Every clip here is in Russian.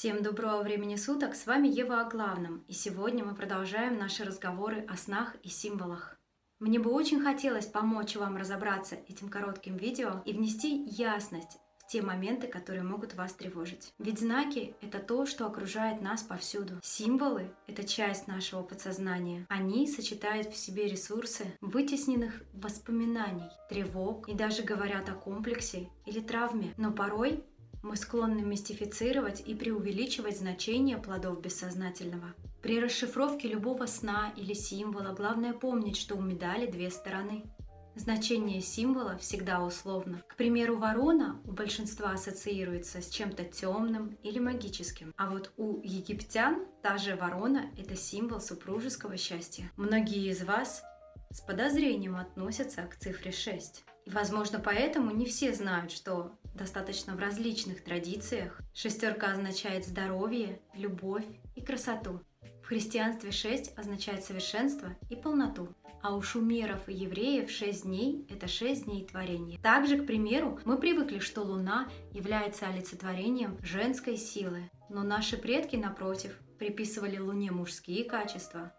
Всем доброго времени суток, с вами Ева о главном, и сегодня мы продолжаем наши разговоры о снах и символах. Мне бы очень хотелось помочь вам разобраться этим коротким видео и внести ясность в те моменты, которые могут вас тревожить. Ведь знаки — это то, что окружает нас повсюду. Символы — это часть нашего подсознания. Они сочетают в себе ресурсы вытесненных воспоминаний, тревог и даже говорят о комплексе или травме. Но порой мы склонны мистифицировать и преувеличивать значение плодов бессознательного. При расшифровке любого сна или символа главное помнить, что у медали две стороны. Значение символа всегда условно. К примеру, ворона у большинства ассоциируется с чем-то темным или магическим. А вот у египтян та же ворона – это символ супружеского счастья. Многие из вас с подозрением относятся к цифре 6. И, возможно, поэтому не все знают, что достаточно в различных традициях. Шестерка означает здоровье, любовь и красоту. В христианстве шесть означает совершенство и полноту. А у шумеров и евреев шесть дней – это шесть дней творения. Также, к примеру, мы привыкли, что Луна является олицетворением женской силы. Но наши предки, напротив, приписывали Луне мужские качества,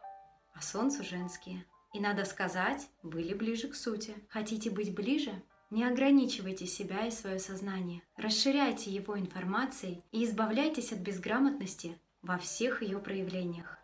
а Солнцу – женские. И, надо сказать, были ближе к сути. Хотите быть ближе? Не ограничивайте себя и свое сознание. Расширяйте его информацией и избавляйтесь от безграмотности во всех ее проявлениях.